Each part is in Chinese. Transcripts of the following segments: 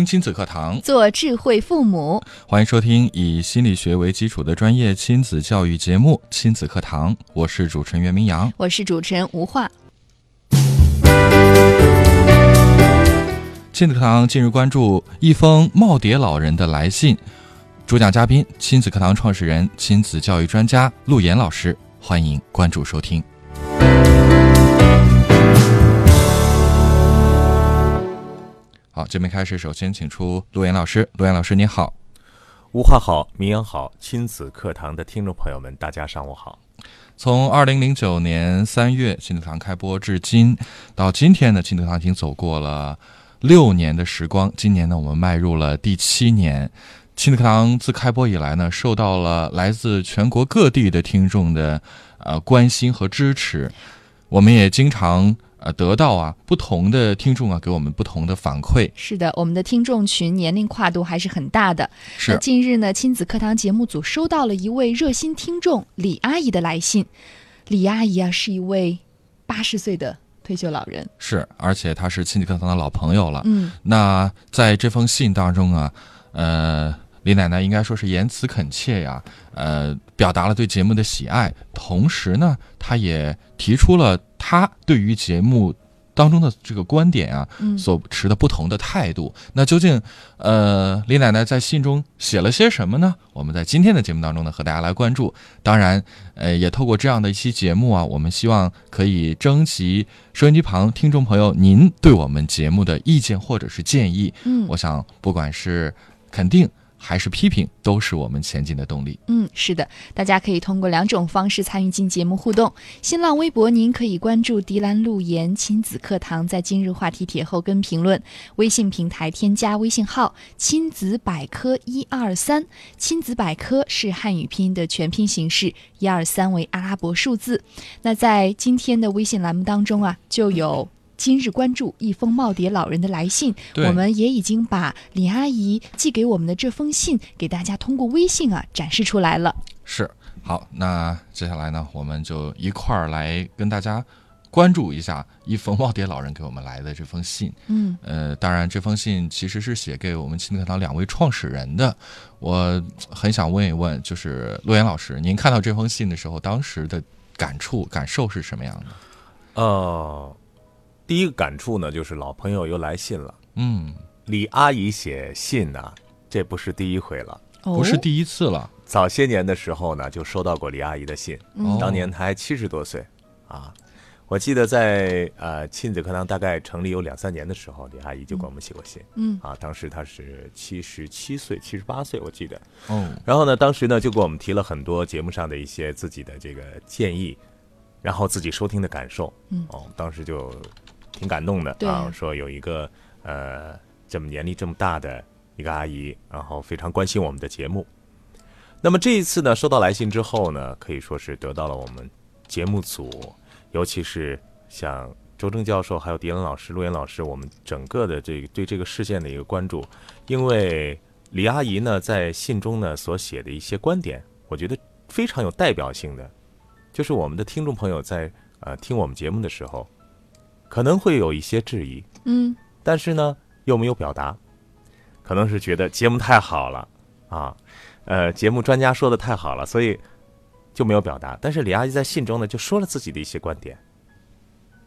听亲子课堂，做智慧父母。欢迎收听以心理学为基础的专业亲子教育节目《亲子课堂》，我是主持人袁明阳，我是主持人吴化。亲子课堂近日关注一封耄耋老人的来信，主讲嘉宾亲子课堂创始人、亲子教育专家陆岩老师，欢迎关注收听。好，这边开始，首先请出陆岩老师。陆岩老师，你好。吴话好，明阳好，亲子课堂的听众朋友们，大家上午好。从二零零九年三月亲子课堂开播至今，到今天呢，亲子课堂已经走过了六年的时光。今年呢，我们迈入了第七年。亲子课堂自开播以来呢，受到了来自全国各地的听众的呃关心和支持。我们也经常。呃，得到啊，不同的听众啊，给我们不同的反馈。是的，我们的听众群年龄跨度还是很大的。是。近日呢，亲子课堂节目组收到了一位热心听众李阿姨的来信。李阿姨啊，是一位八十岁的退休老人。是，而且她是亲子课堂的老朋友了。嗯。那在这封信当中啊，呃，李奶奶应该说是言辞恳切呀，呃，表达了对节目的喜爱，同时呢，她也提出了。他对于节目当中的这个观点啊，所持的不同的态度，那究竟呃李奶奶在信中写了些什么呢？我们在今天的节目当中呢，和大家来关注。当然，呃，也透过这样的一期节目啊，我们希望可以征集收音机旁听众朋友您对我们节目的意见或者是建议。嗯，我想不管是肯定。还是批评，都是我们前进的动力。嗯，是的，大家可以通过两种方式参与进节目互动。新浪微博，您可以关注“迪兰路言亲子课堂”，在今日话题帖后跟评论。微信平台添加微信号“亲子百科一二三”，亲子百科是汉语拼音的全拼形式，一二三为阿拉伯数字。那在今天的微信栏目当中啊，就有。今日关注一封耄耋老人的来信，我们也已经把李阿姨寄给我们的这封信给大家通过微信啊展示出来了。是，好，那接下来呢，我们就一块儿来跟大家关注一下一封耄耋老人给我们来的这封信。嗯，呃，当然这封信其实是写给我们亲子课堂两位创始人的。我很想问一问，就是陆岩老师，您看到这封信的时候，当时的感触感受是什么样的？呃。第一个感触呢，就是老朋友又来信了。嗯，李阿姨写信呢，这不是第一回了，不是第一次了。早些年的时候呢，就收到过李阿姨的信。嗯，当年她还七十多岁啊。我记得在呃亲子课堂大概成立有两三年的时候，李阿姨就给我们写过信。嗯，啊，当时她是七十七岁、七十八岁，我记得。嗯，然后呢，当时呢就给我们提了很多节目上的一些自己的这个建议，然后自己收听的感受。嗯，哦，当时就。挺感动的啊！说有一个呃这么年龄这么大的一个阿姨，然后非常关心我们的节目。那么这一次呢，收到来信之后呢，可以说是得到了我们节目组，尤其是像周正教授、还有迪恩老师、陆岩老师，我们整个的这个对这个事件的一个关注。因为李阿姨呢在信中呢所写的一些观点，我觉得非常有代表性的，就是我们的听众朋友在呃听我们节目的时候。可能会有一些质疑，嗯，但是呢，又没有表达，可能是觉得节目太好了啊，呃，节目专家说的太好了，所以就没有表达。但是李阿姨在信中呢，就说了自己的一些观点，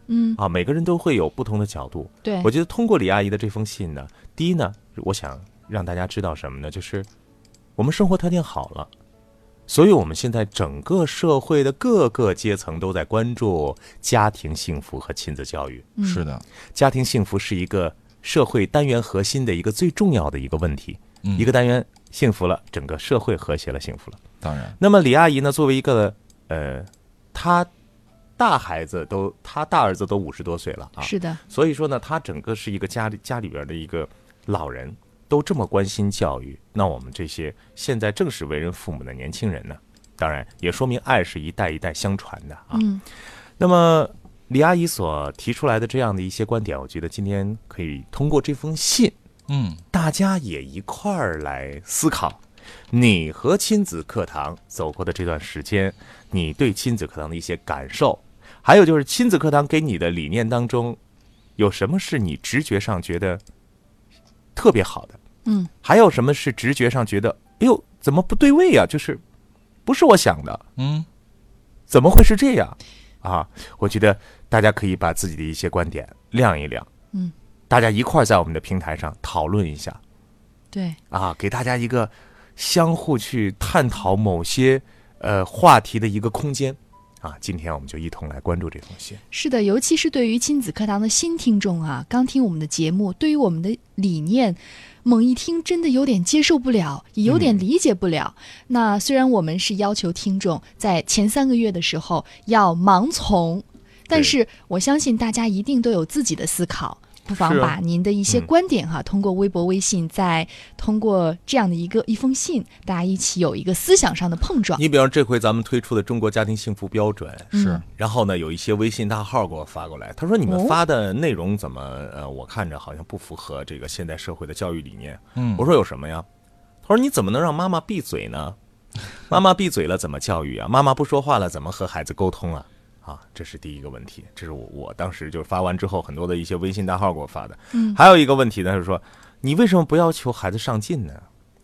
嗯，啊，每个人都会有不同的角度。对，我觉得通过李阿姨的这封信呢，第一呢，我想让大家知道什么呢？就是我们生活条件好了。所以，我们现在整个社会的各个阶层都在关注家庭幸福和亲子教育。是的，家庭幸福是一个社会单元核心的一个最重要的一个问题。一个单元幸福了，整个社会和谐了，幸福了。当然，那么李阿姨呢，作为一个呃，她大孩子都，她大儿子都五十多岁了啊。是的。所以说呢，她整个是一个家里家里边的一个老人。都这么关心教育，那我们这些现在正是为人父母的年轻人呢？当然，也说明爱是一代一代相传的啊。嗯，那么李阿姨所提出来的这样的一些观点，我觉得今天可以通过这封信，嗯，大家也一块儿来思考，你和亲子课堂走过的这段时间，你对亲子课堂的一些感受，还有就是亲子课堂给你的理念当中，有什么是你直觉上觉得特别好的？嗯，还有什么是直觉上觉得，哎呦，怎么不对位呀？就是不是我想的，嗯，怎么会是这样？啊，我觉得大家可以把自己的一些观点亮一亮，嗯，大家一块儿在我们的平台上讨论一下，对，啊，给大家一个相互去探讨某些呃话题的一个空间。啊，今天我们就一同来关注这封信。是的，尤其是对于亲子课堂的新听众啊，刚听我们的节目，对于我们的理念，猛一听真的有点接受不了，也有点理解不了。那虽然我们是要求听众在前三个月的时候要盲从，但是我相信大家一定都有自己的思考。不妨把您的一些嗯观点哈，通过微博、微信，再通过这样的一个一封信，大家一起有一个思想上的碰撞。你比方这回咱们推出的中国家庭幸福标准，是嗯，然后呢，有一些微信大号给我发过来，他说你们哦发的内容怎么呃，我看着好像不符合这个现代社会的教育理念。嗯我说有什么呀？他说你怎么能让妈妈闭嘴呢？妈妈闭嘴了怎么教育啊？妈妈不说话了怎么和孩子沟通啊？啊，这是第一个问题，这是我我当时就是发完之后，很多的一些微信大号给我发的。嗯还有一个问题呢，就是说你为什么不要求孩子上进呢？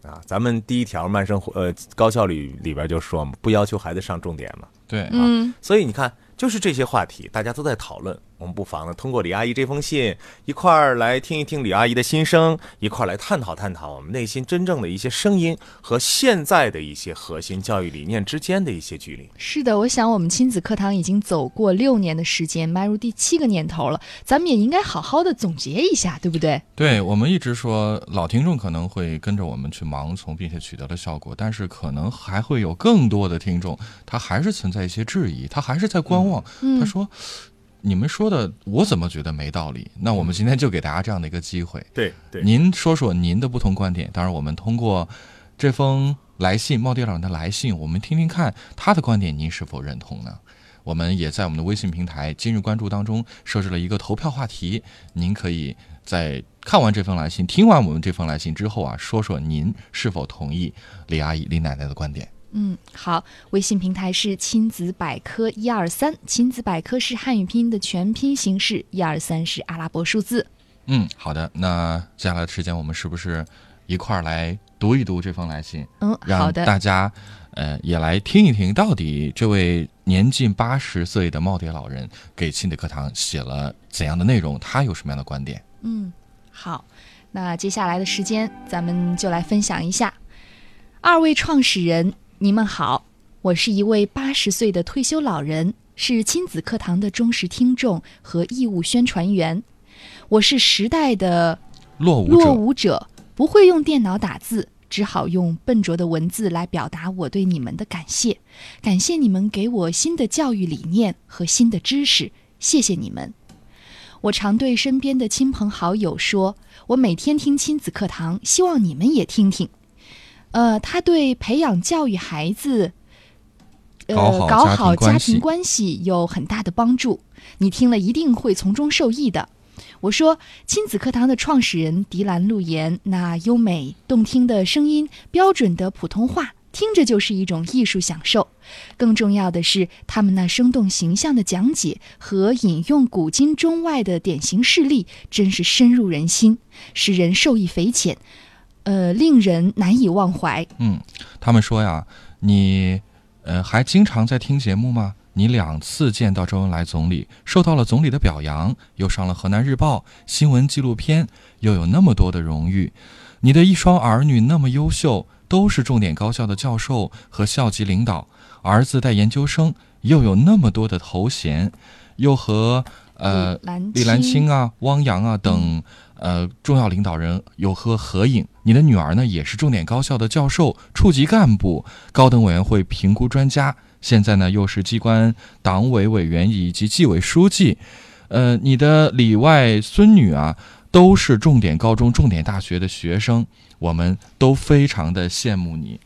啊，咱们第一条慢生活呃高效率里边就说嘛，不要求孩子上重点嘛。对，嗯，所以你看，就是这些话题，大家都在讨论。我们不妨呢，通过李阿姨这封信，一块儿来听一听李阿姨的心声，一块儿来探讨探讨我们内心真正的一些声音和现在的一些核心教育理念之间的一些距离。是的，我想我们亲子课堂已经走过六年的时间，迈入第七个年头了，咱们也应该好好的总结一下，对不对？对我们一直说，老听众可能会跟着我们去盲从，并且取得了效果，但是可能还会有更多的听众，他还是存在一些质疑，他还是在观望。嗯他说：“你们说的，我怎么觉得没道理？”那我们今天就给大家这样的一个机会，对对您说说您的不同观点。当然，我们通过这封来信，茂迪老人的来信，我们听听看他的观点，您是否认同呢？我们也在我们的微信平台“今日关注”当中设置了一个投票话题，您可以在看完这封来信、听完我们这封来信之后啊，说说您是否同意李阿姨、李奶奶的观点。嗯，好，微信平台是亲子百科一二三，亲子百科是汉语拼音的全拼形式，一二三是阿拉伯数字。嗯，好的，那接下来的时间我们是不是一块儿来读一读这封来信？嗯，好的，大家呃也来听一听，到底这位年近八十岁的耄耋老人给亲子课堂写了怎样的内容，他有什么样的观点？嗯，好，那接下来的时间咱们就来分享一下。二位创始人，你们好，我是一位八十岁的退休老人，是亲子课堂的忠实听众和义务宣传员。我是时代的落伍落，伍者，不会用电脑打字，只好用笨拙的文字来表达我对你们的感谢。感谢你们给我新的教育理念和新的知识，谢谢你们。我常对身边的亲朋好友说，我每天听亲子课堂，希望你们也听听。呃，他对培养教育孩子，呃，搞好搞家庭好家关系庭关系有很大的帮助。你听了一定会从中受益的。我说，亲子课堂的创始人迪兰路言，那优美动听的声音，标准的普通话，听着就是一种艺术享受。更重要的是，他们那生动形象的讲解和引用古今中外的典型事例，真是深入人心，使人受益匪浅，呃，令人难以忘怀。嗯，他们说呀，你呃还经常在听节目吗？你两次见到周恩来总理，受到了总理的表扬，又上了河南日报新闻纪录片，又有那么多的荣誉。你的一双儿女那么优秀，都是重点高校的教授和校级领导，儿子带研究生，又有那么多的头衔，又和呃李兰李兰清啊、汪洋啊等呃重要领导人有和合影。你的女儿呢，也是重点高校的教授、处级干部、高等委员会评估专家，现在呢又是机关党委委员以及纪委书记。呃，你的里外孙女啊，都是重点高中、重点大学的学生，我们都非常的羡慕你。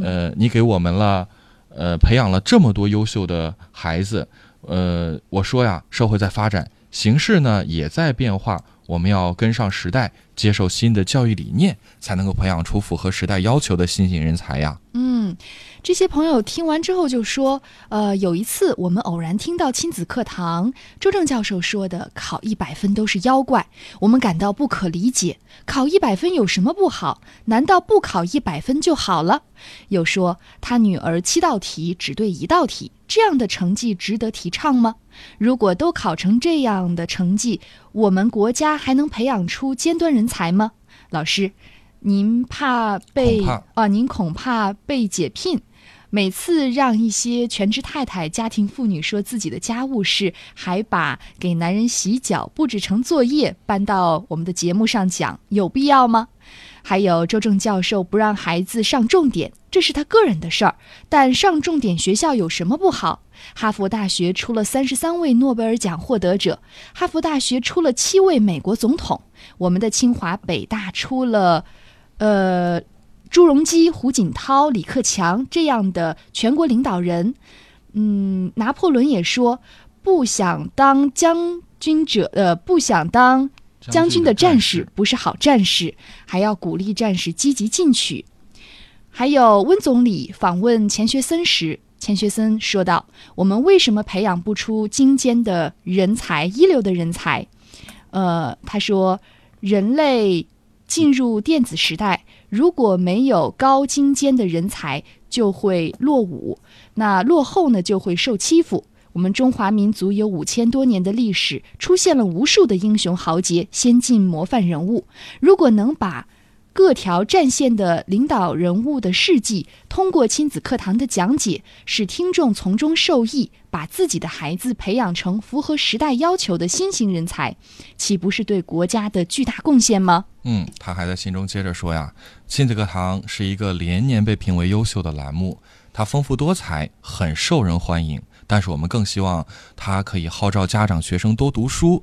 呃，你给我们了，呃，培养了这么多优秀的孩子。呃，我说呀，社会在发展，形势呢也在变化，我们要跟上时代，接受新的教育理念，才能够培养出符合时代要求的新型人才呀。嗯。嗯这些朋友听完之后就说：“呃，有一次我们偶然听到亲子课堂周正教授说的‘考一百分都是妖怪’，我们感到不可理解。考一百分有什么不好？难道不考一百分就好了？又说他女儿七道题只对一道题，这样的成绩值得提倡吗？如果都考成这样的成绩，我们国家还能培养出尖端人才吗？老师，您怕被啊？您恐怕被解聘。”每次让一些全职太太、家庭妇女说自己的家务事，还把给男人洗脚布置成作业搬到我们的节目上讲，有必要吗？还有周正教授不让孩子上重点，这是他个人的事儿，但上重点学校有什么不好？哈佛大学出了三十三位诺贝尔奖获得者，哈佛大学出了七位美国总统，我们的清华、北大出了，呃。朱镕基、胡锦涛、李克强这样的全国领导人，嗯，拿破仑也说，不想当将军者，呃，不想当将军的战士不是好战士，还要鼓励战士积极进取。还有温总理访问钱学森时，钱学森说道：“我们为什么培养不出精尖的人才、一流的人才？”呃，他说，人类进入电子时代。如果没有高精尖的人才，就会落伍；那落后呢，就会受欺负。我们中华民族有五千多年的历史，出现了无数的英雄豪杰、先进模范人物。如果能把各条战线的领导人物的事迹，通过亲子课堂的讲解，使听众从中受益，把自己的孩子培养成符合时代要求的新型人才，岂不是对国家的巨大贡献吗？嗯，他还在信中接着说呀：“亲子课堂是一个连年被评为优秀的栏目，它丰富多彩，很受人欢迎。但是我们更希望它可以号召家长、学生多读书。”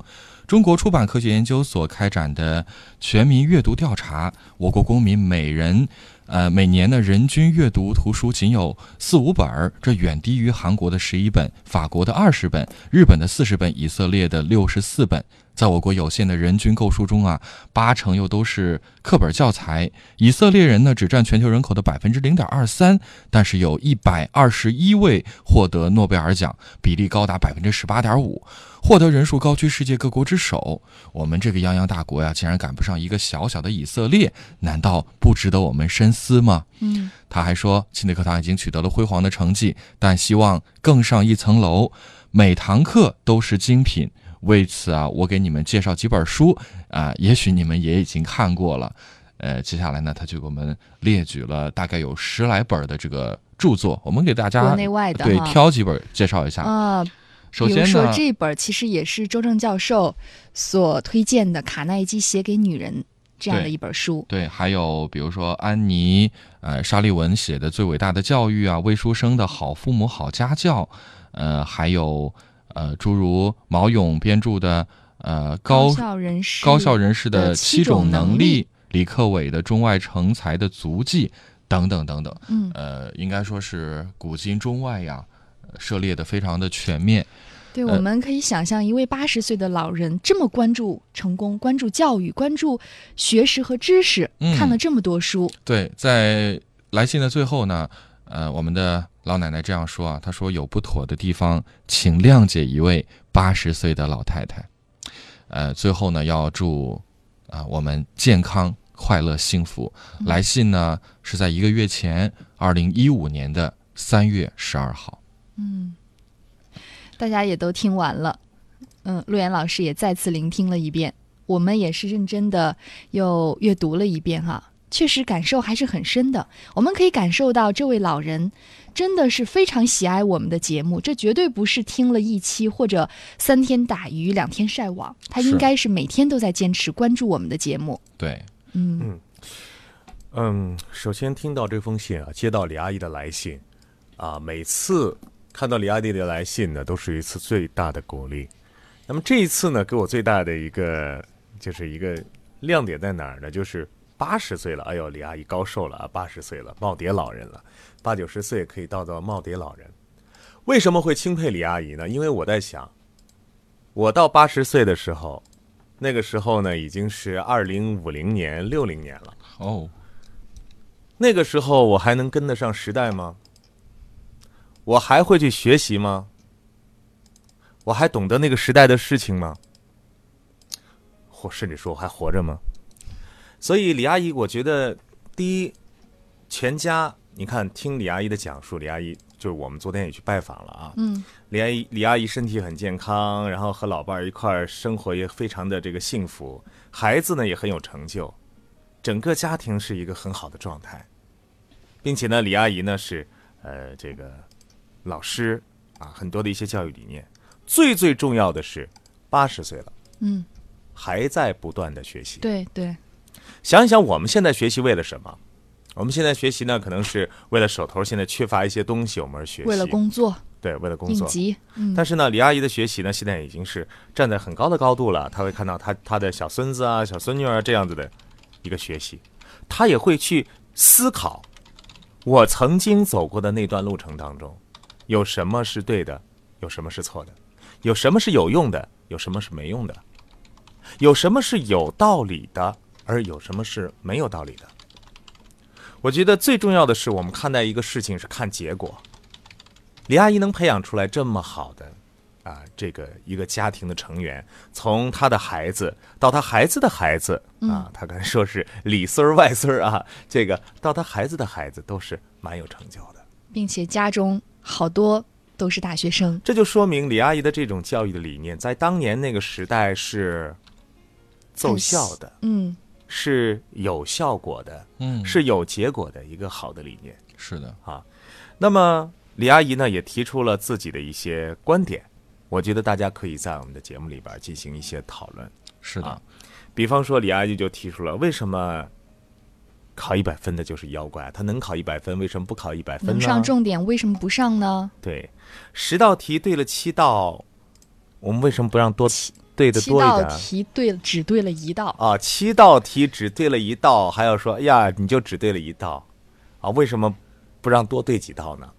中国出版科学研究所开展的全民阅读调查，我国公民每人，呃，每年的人均阅读图书仅有四五本儿，这远低于韩国的十一本、法国的二十本、日本的四十本、以色列的六十四本。在我国有限的人均购书中啊，八成又都是课本教材。以色列人呢，只占全球人口的百分之零点二三，但是有一百二十一位获得诺贝尔奖，比例高达百分之十八点五，获得人数高居世界各国之首。我们这个泱泱大国呀，竟然赶不上一个小小的以色列，难道不值得我们深思吗？嗯，他还说，亲子课堂已经取得了辉煌的成绩，但希望更上一层楼，每堂课都是精品。为此啊，我给你们介绍几本书啊，也许你们也已经看过了。呃，接下来呢，他就给我们列举了大概有十来本的这个著作，我们给大家国内外的对挑几本介绍一下啊。首先说这本其实也是周正教授所推荐的《卡耐基写给女人》这样的一本书。对，还有比如说安妮呃沙利文写的《最伟大的教育》啊，魏书生的好父母好家教，呃，还有。呃，诸如毛勇编著的呃高校人士高校人士的七种能力，李克伟的中外成才的足迹等等等等。嗯，呃，应该说是古今中外呀，涉猎的非常的全面。对，我们可以想象一位八十岁的老人这么关注成功、关注教育、关注学识和知识，看了这么多书。对，在来信的最后呢，呃，我们的。老奶奶这样说啊，她说有不妥的地方，请谅解一位八十岁的老太太。呃，最后呢，要祝啊我们健康、快乐、幸福。来信呢是在一个月前，二零一五年的三月十二号。嗯，大家也都听完了。嗯，陆岩老师也再次聆听了一遍，我们也是认真的又阅读了一遍哈。确实感受还是很深的。我们可以感受到这位老人真的是非常喜爱我们的节目，这绝对不是听了一期或者三天打鱼两天晒网，他应该是每天都在坚持关注我们的节目。对，嗯嗯嗯。首先听到这封信啊，接到李阿姨的来信啊，每次看到李阿姨的来信呢，都是一次最大的鼓励。那么这一次呢，给我最大的一个就是一个亮点在哪儿呢？就是八十岁了，哎呦，李阿姨高寿了啊，八十岁了，耄耋老人了，八九十岁可以到到耄耋老人。为什么会钦佩李阿姨呢？因为我在想，我到八十岁的时候，那个时候呢已经是二零五零年、六零年了。哦，那个时候我还能跟得上时代吗？我还会去学习吗？我还懂得那个时代的事情吗？或甚至说我还活着吗？所以李阿姨，我觉得第一，全家你看听李阿姨的讲述，李阿姨就是我们昨天也去拜访了啊。嗯，李阿姨李阿姨身体很健康，然后和老伴儿一块儿生活也非常的这个幸福，孩子呢也很有成就，整个家庭是一个很好的状态，并且呢，李阿姨呢是呃这个老师啊，很多的一些教育理念。最最重要的是，八十岁了，嗯，还在不断的学习。对对，想一想，我们现在学习为了什么？我们现在学习呢，可能是为了手头现在缺乏一些东西，我们而学习。为了工作，对，为了工作。但是呢，李阿姨的学习呢，现在已经是站在很高的高度了。她会看到她她的小孙子啊、小孙女儿这样子的一个学习，她也会去思考，我曾经走过的那段路程当中，有什么是对的，有什么是错的，有什么是有用的，有什么是没用的，有什么是有道理的，而有什么是没有道理的。我觉得最重要的是，我们看待一个事情是看结果。李阿姨能培养出来这么好的啊，这个一个家庭的成员，从她的孩子到她孩子的孩子啊，她刚才说是里孙儿外孙儿啊，这个到她孩子的孩子都是蛮有成就的，并且家中好多都是大学生。这就说明李阿姨的这种教育的理念，在当年那个时代是奏效的，嗯，是有效果的，嗯，是有结果的一个好的理念。是的啊，那么李阿姨呢，也提出了自己的一些观点，我觉得大家可以在我们的节目里边进行一些讨论。是的啊，比方说，李阿姨就提出了，为什么考一百分的就是妖怪？他能考一百分，为什么不考一百分呢？能上重点为什么不上呢？对，十道题对了七道，我们为什么不让多对的多一七道？题对了，只对了一道。啊，七道题只对了一道，还要说，哎呀，你就只对了一道，啊，为什么不让多对几道呢？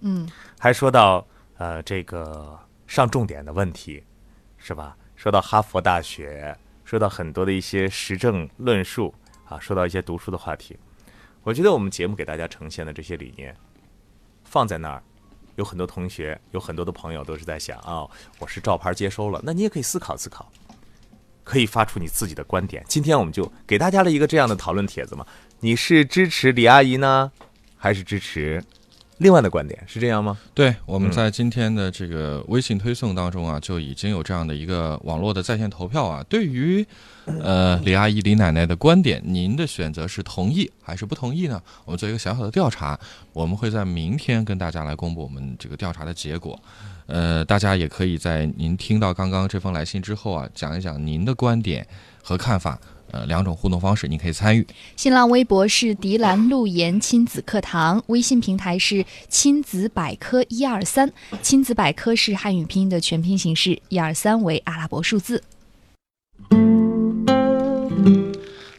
嗯，还说到呃这个上重点的问题，是吧？说到哈佛大学，说到很多的一些时政论述啊，说到一些读书的话题，我觉得我们节目给大家呈现的这些理念，放在那儿，有很多同学，有很多的朋友都是在想啊、我是照牌接收了，那你也可以思考思考，可以发出你自己的观点。今天我们就给大家了一个这样的讨论帖子嘛，你是支持李阿姨呢，还是支持另外的观点？是这样吗？对，我们嗯在今天的这个微信推送当中啊，就已经有这样的一个网络的在线投票啊。对于呃李阿姨、李奶奶的观点，您的选择是同意还是不同意呢？我们做一个小小的调查，我们会在明天跟大家来公布我们这个调查的结果。呃，大家也可以在您听到刚刚这封来信之后啊，讲一讲您的观点和看法。呃，两种互动方式，您可以参与。新浪微博是迪兰路言亲子课堂，微信平台是亲子百科一二三。亲子百科是汉语拼音的全拼形式，一二三为阿拉伯数字。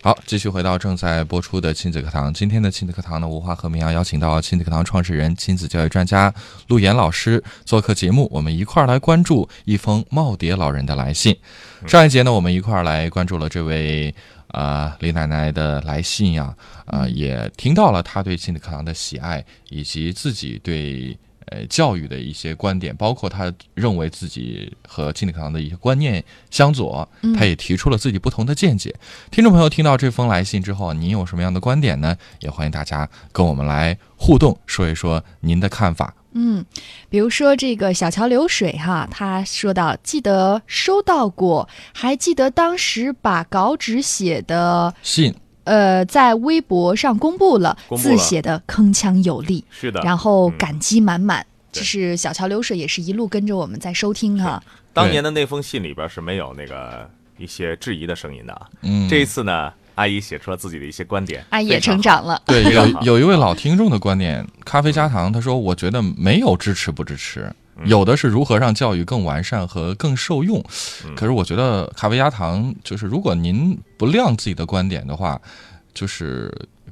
好，继续回到正在播出的亲子课堂。今天的亲子课堂呢，吴华和明阳邀请到亲子课堂创始人、亲子教育专家陆岩老师做客节目，我们一块儿来关注一封耄耋老人的来信。上一节呢，我们一块儿来关注了这位呃李奶奶的来信呀、呃，也听到了她对亲子课堂的喜爱，以及自己对。呃，教育的一些观点，包括他认为自己和金立课堂的一些观念相左，嗯他也提出了自己不同的见解。听众朋友听到这封来信之后，您有什么样的观点呢？也欢迎大家跟我们来互动，说一说您的看法。嗯，比如说这个小桥流水哈，他说到记得收到过，还记得当时把稿纸写的信，呃在微博上公布了，布了字写的铿锵有力，是的。然后嗯感激满满。对这是小桥流水，也是一路跟着我们在收听哈。当年的那封信里边是没有那个一些质疑的声音的啊。嗯，这一次呢，阿姨写出了自己的一些观点，阿姨也成长了。对有有一位老听众的观点，咖啡加糖，他说：“我觉得没有支持不支持，有的是如何让教育更完善和更受用。嗯可是我觉得咖啡加糖就是，如果您不亮自己的观点的话，就是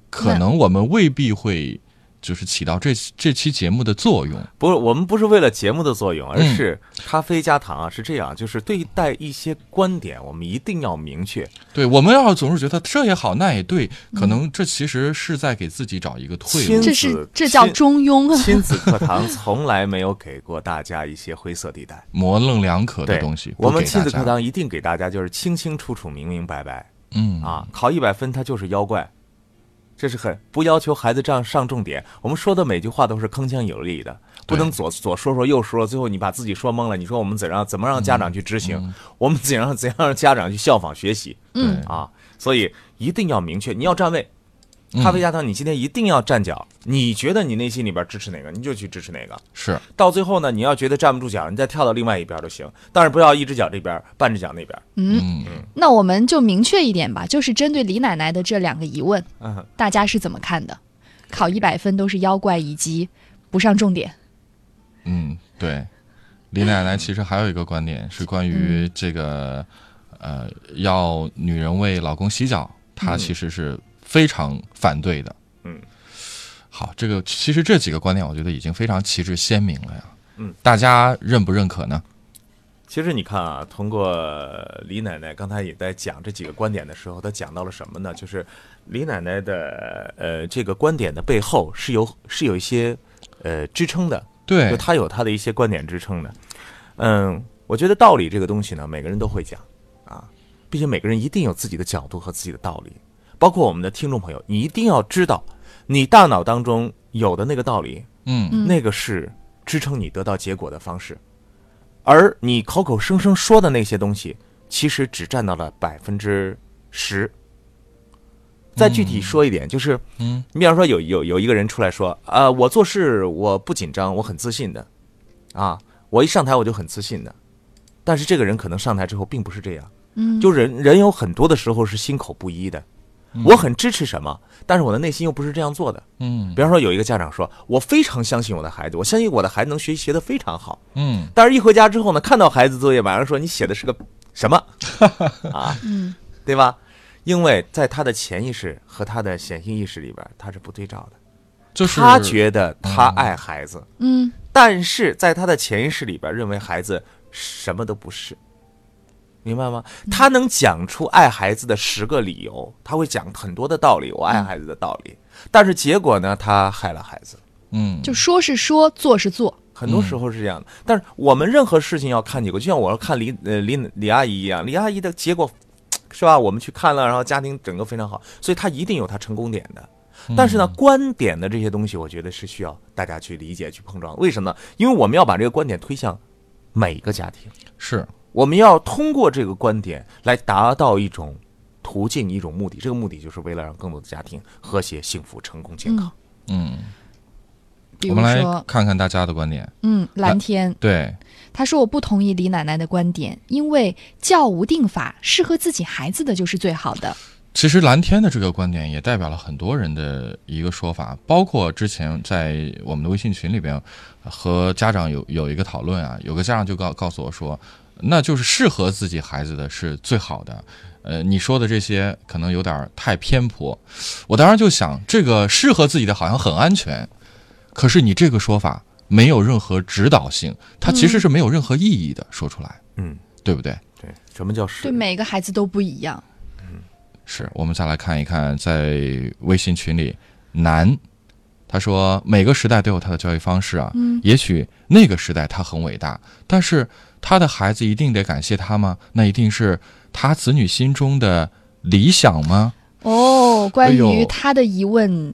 可能我们未必会就是起到这这期节目的作用。不是，我们不是为了节目的作用，而嗯是咖啡加糖啊，是这样，就是对待一些观点，我们一定要明确。对，我们要总是觉得这也好，那也对，可能这其实是在给自己找一个退路。这是这叫中庸啊。亲子课堂从来没有给过大家一些灰色地带。模棱两可的东西，我们亲子课堂一定给大家就是清清楚楚、明明白白嗯啊！考一百分，他就是妖怪，这是很不要求孩子这样上重点。我们说的每句话都是铿锵有力的，不能左左说说右说说，最后你把自己说懵了。你说我们怎样怎么让家长去执行？我们怎样怎样让家长去效仿学习？嗯啊，所以一定要明确，你要站位。嗯咖啡加糖，你今天一定要站脚。你觉得你内心里边支持哪个，你就去支持哪个。是到最后呢，你要觉得站不住脚，你再跳到另外一边都行，但是不要一只脚这边，半只脚那边。嗯，那我们就明确一点吧，就是针对李奶奶的这两个疑问，嗯，大家是怎么看的？考一百分都是妖怪以及不上重点。嗯，对，李奶奶其实还有一个观点是关于这个，呃，要女人为老公洗脚，她其实是非常反对的。嗯，好，这个其实这几个观点，我觉得已经非常旗帜鲜明了呀。嗯，大家认不认可呢？其实你看啊，通过李奶奶刚才也在讲这几个观点的时候，她讲到了什么呢？就是李奶奶的呃这个观点的背后是有是有一些呃支撑的，对就，她有她的一些观点支撑的。嗯，我觉得道理这个东西呢，每个人都会讲啊，并且每个人一定有自己的角度和自己的道理。包括我们的听众朋友，你一定要知道，你大脑当中有的那个道理，嗯。嗯。那个是支撑你得到结果的方式，而你口口声声说的那些东西，其实只占到了百分之十。再具体说一点，就是，嗯，你比方说有有有一个人出来说，啊、我做事我不紧张，我很自信的，啊，我一上台我就很自信的，但是这个人可能上台之后并不是这样，嗯，就人人有很多的时候是心口不一的，我很支持什么，但是我的内心又不是这样做的。嗯比方说，有一个家长说：“我非常相信我的孩子，我相信我的孩子能学习学得非常好。嗯，但是，一回家之后呢，看到孩子作业，马上说你写的是个什么 啊？嗯，对吧？因为在他的潜意识和他的显性意识里边，他是不对照的。就是他觉得他爱孩子，嗯但是在他的潜意识里边，认为孩子什么都不是。明白吗？他能讲出爱孩子的十个理由，他会讲很多的道理，我爱孩子的道理。但是结果呢，他害了孩子。嗯，就说是说，做是做。很多时候是这样的。但是我们任何事情要看结果，就像我要看李呃李李阿姨一样，李阿姨的结果是吧？我们去看了，然后家庭整个非常好，所以她一定有她成功点的。但是呢，观点的这些东西，我觉得是需要大家去理解、去碰撞。为什么呢？因为我们要把这个观点推向每一个家庭，是我们要通过这个观点来达到一种途径、一种目的。这个目的就是为了让更多的家庭和谐、幸福、成功、健康。嗯，我们来，看看大家的观点。嗯，蓝天对，他说我不同意李奶奶的观点，因为教无定法，适合自己孩子的就是最好的。其实蓝天的这个观点也代表了很多人的一个说法，包括之前在我们的微信群里边呃和家长有有一个讨论啊，有个家长就告告诉我说，那就是适合自己孩子的是最好的。呃，你说的这些可能有点太偏颇，我当时就想，这个适合自己的好像很安全，可是你这个说法没有任何指导性，它其实是没有任何意义的，说出来，嗯，对不对？对，什么叫适？对每个孩子都不一样。嗯是我们再来看一看，在微信群里，男他说每个时代都有他的教育方式啊，嗯也许那个时代他很伟大，但是他的孩子一定得感谢他吗？那一定是他子女心中的理想吗？哦，关于他的疑问，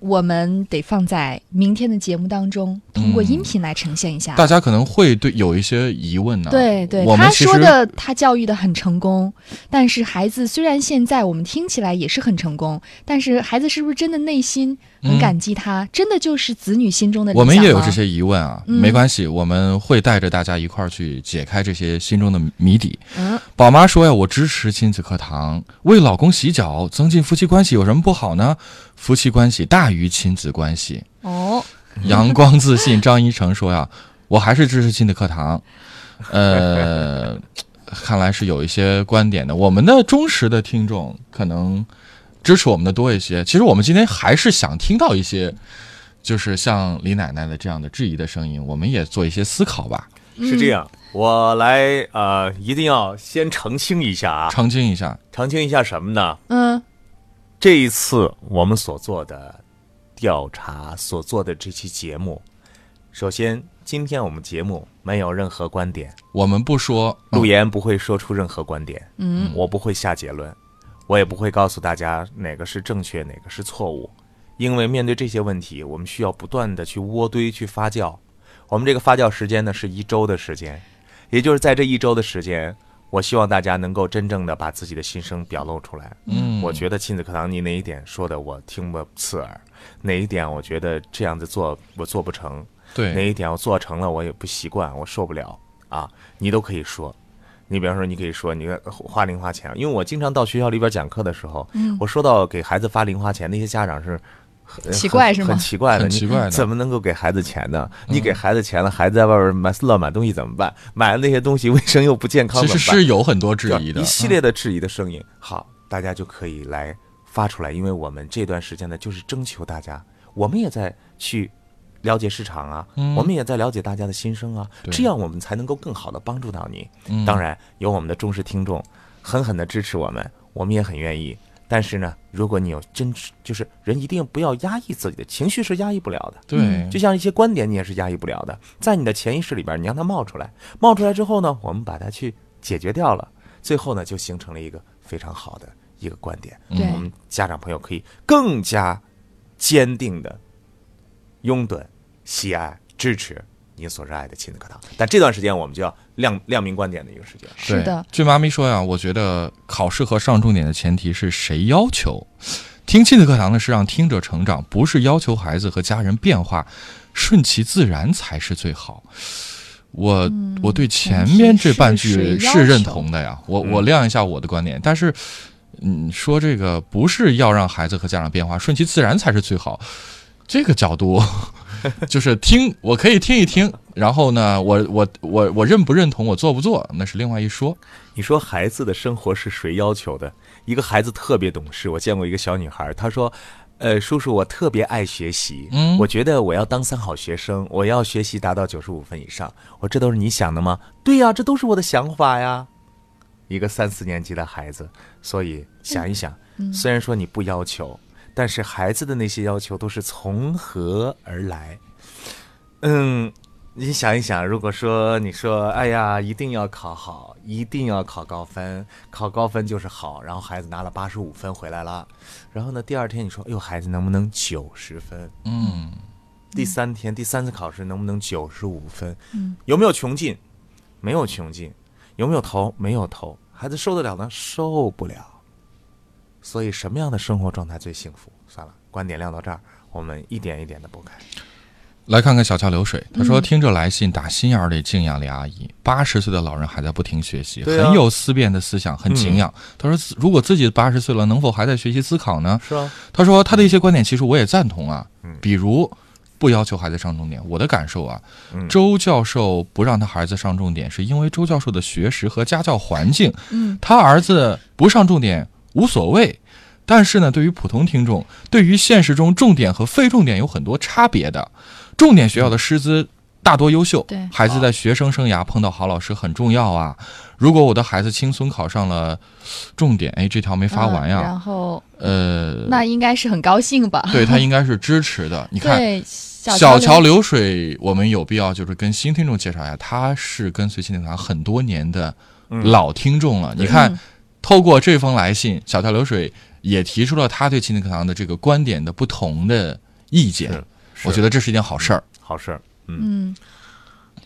我们得放在明天的节目当中，通过嗯音频来呈现一下。大家可能会对有一些疑问呢。对对，他说的他教育的很成功，但是孩子虽然现在我们听起来也是很成功，但是孩子是不是真的内心很感激他？真的就是子女心中的理我们也有这些疑问啊，嗯没关系，我们会带着大家一块儿去解开这些心中的谜底。嗯，宝妈说呀，我支持亲子课堂，为老公洗脚，增进夫妻关系有什么不好呢？夫妻关系大于亲子关系。哦，阳光自信张一成说呀，我还是支持亲子课堂。呃，看来是有一些观点的。我们的忠实的听众可能支持我们的多一些。其实我们今天还是想听到一些，就是像李奶奶的这样的质疑的声音，我们也做一些思考吧。是这样，我来呃，一定要先澄清一下啊，澄清一下，澄清一下什么呢？嗯，这一次我们所做的调查，所做的这期节目，首先，今天我们节目没有任何观点，我们不说，陆岩不会说出任何观点，嗯，我不会下结论，我也不会告诉大家哪个是正确，哪个是错误，因为面对这些问题，我们需要不断的去窝堆去发酵。我们这个发酵时间呢是一周的时间，也就是在这一周的时间，我希望大家能够真正的把自己的心声表露出来。嗯，我觉得亲子课堂你哪一点说的我听不刺耳，哪一点我觉得这样子做我做不成，对哪，一点我做成了我也不习惯，我受不了啊，你都可以说。你比方说，你可以说你花零花钱，因为我经常到学校里边讲课的时候，嗯我说到给孩子发零花钱，那些家长是很奇怪是吗很奇怪的，很奇怪怎么能够给孩子钱呢？你给孩子钱了，孩子在外边买乱买东西怎么办？买了那些东西卫生又不健康其怎么办？实是有很多质疑的，一系列的质疑的声音。好，大家就可以来发出来，因为我们这段时间呢，就是征求大家，我们也在去了解市场啊，嗯我们也在了解大家的心声啊，这样我们才能够更好的帮助到你。嗯当然，有我们的忠实听众狠狠的支持我们，我们也很愿意。但是呢，如果你有真就是人一定不要压抑自己的情绪，是压抑不了的。对，就像一些观点，你也是压抑不了的，在你的潜意识里边，你让它冒出来，冒出来之后呢，我们把它去解决掉了，最后呢，就形成了一个非常好的一个观点。对我们家长朋友可以更加坚定的拥趸、喜爱、支持您所热爱的亲子课堂。但这段时间，我们就要亮亮明观点的一个时间。是的，据妈咪说呀，我觉得考试和上重点的前提是谁要求？听亲子课堂呢是让听者成长，不是要求孩子和家人变化，顺其自然才是最好。我、我对前面这半句是认同的呀，我嗯我亮一下我的观点，但是嗯，说这个不是要让孩子和家长变化，顺其自然才是最好，这个角度 就是听，我可以听一听，然后呢，我我我我认不认同，我做不做，那是另外一说。你说孩子的生活是谁要求的？一个孩子特别懂事，我见过一个小女孩，她说：“呃，叔叔，我特别爱学习，嗯我觉得我要当三好学生，我要学习达到九十五分以上。”我：“这都是你想的吗？”对呀，这都是我的想法呀。一个三四年级的孩子，所以想一想，虽然说你不要求，但是孩子的那些要求都是从何而来？嗯，你想一想，如果说你说，哎呀，一定要考好，一定要考高分，考高分就是好，然后孩子拿了八十五分回来了，然后呢，第二天你说，哎呦，孩子能不能九十分？嗯，第三天第三次考试能不能九十五分？嗯，有没有穷尽？没有穷尽。有没有投？没有投。孩子受得了呢？受不了。所以什么样的生活状态最幸福？算了，观点亮到这儿，我们一点一点的拨开。来看看小桥流水，他说：“听着来信，打心眼儿里敬仰李阿姨。八十岁的老人还在不停学习，很有思辨的思想，很敬仰。他说，如果自己八十岁了，能否还在学习思考呢？是啊，他说他的一些观点其实我也赞同啊嗯，比如不要求孩子上重点。我的感受啊，嗯周教授不让他孩子上重点，是因为周教授的学识和家教环境，嗯，他儿子不上重点无所谓。但是呢，对于普通听众，对于现实中重点和非重点有很多差别的。重点学校的师资大多优秀，对孩子在学生生涯碰到好老师很重要啊。如果我的孩子轻松考上了重点，哎，这条没发完嗯呀，然后呃，那应该是很高兴吧？对他应该是支持的。你看，小小桥桥流水，我们有必要就是跟新听众介绍一下，他是跟随亲子课堂很多年的嗯老听众了。你看嗯，透过这封来信，小桥流水也提出了他对亲子课堂的这个观点的不同的意见是。我觉得这是一件好事儿。好事儿。嗯嗯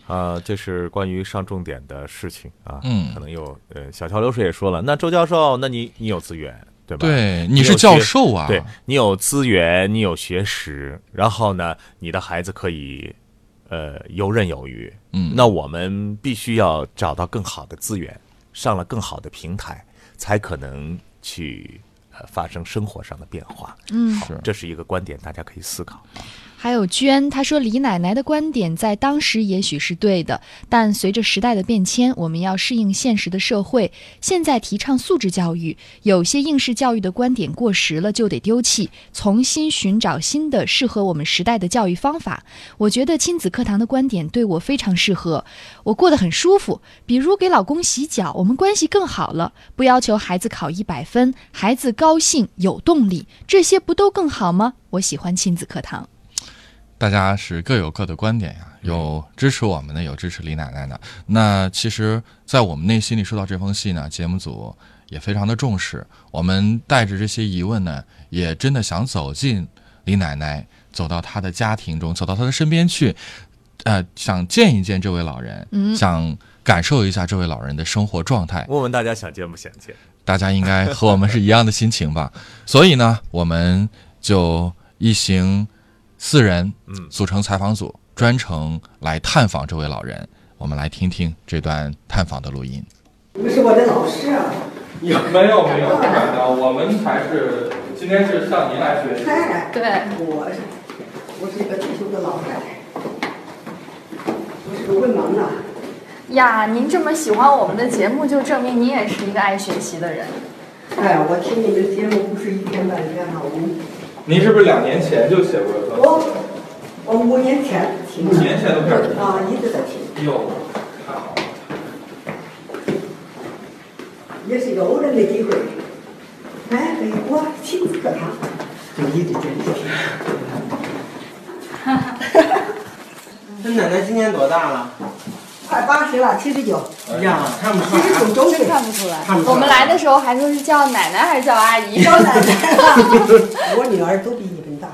啊，这是关于上重点的事情啊。嗯可能有呃，小桥流水也说了，那周教授，那你你有资源对吧？对，你是教授啊，对你有资源，你有学识，然后呢，你的孩子可以呃游刃有余。嗯，那我们必须要找到更好的资源，上了更好的平台，才可能去呃发生生活上的变化。嗯，是这是一个观点，大家可以思考。还有娟，她说李奶奶的观点在当时也许是对的，但随着时代的变迁，我们要适应现实的社会。现在提倡素质教育，有些应试教育的观点过时了，就得丢弃，重新寻找新的适合我们时代的教育方法。我觉得亲子课堂的观点对我非常适合，我过得很舒服。比如给老公洗脚，我们关系更好了。不要求孩子考一百分，孩子高兴有动力，这些不都更好吗？我喜欢亲子课堂。大家是各有各的观点呀，有支持我们的，有支持李奶奶的。那其实，在我们内心里收到这封信呢，节目组也非常的重视。我们带着这些疑问呢，也真的想走进李奶奶，走到她的家庭中，走到她的身边去，呃，想见一见这位老人，嗯，想感受一下这位老人的生活状态。问问大家想见不想见？大家应该和我们是一样的心情吧？所以呢，我们就一行。四人，嗯，组成采访组，专程来探访这位老人。我们来听听这段探访的录音。你们是我的老师啊？有没有没有不敢当，我们才是今天是向您来学习。对，我是我是一个退休的老太太，我是个文盲啊。呀，您这么喜欢我们的节目，就证明您也是一个爱学习的人。哎呀，我听你们的节目不是一天半天了，我。您是不是两年前就写过了？我我五年前听。五年前都开始听啊，一直在听。哟，太好了！也是一个偶然的机会。哎，对，我亲自课堂就一直坚持听。哈哈哈哈那奶奶今年多大了？快八十了，七十九。呀，看不出来。七十九周岁，看不出来。看不出来。我们来的时候还说是叫奶奶还是叫阿姨？叫奶奶。我女儿都比你们大。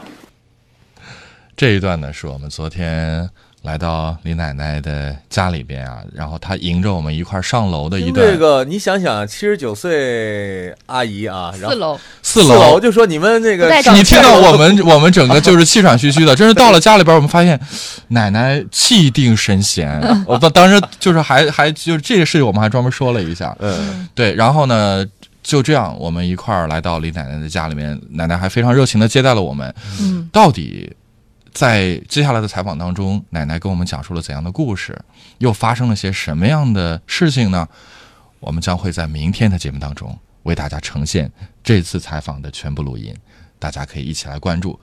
这一段呢，是我们昨天。来到李奶奶的家里边啊，然后她迎着我们一块上楼的一段。这个你想想，七十九岁阿姨啊，然后四楼，四楼就说你们那个，你听到我们我们整个就是气喘吁吁的，真是到了 家里边，我们发现奶奶气定神闲。我当当时就是还还就是这个事情，我们还专门说了一下。嗯，对，然后呢，就这样我们一块儿来到李奶奶的家里面，奶奶还非常热情的接待了我们。嗯，到底。在接下来的采访当中，奶奶跟我们讲述了怎样的故事，又发生了些什么样的事情呢？我们将会在明天的节目当中为大家呈现这次采访的全部录音，大家可以一起来关注。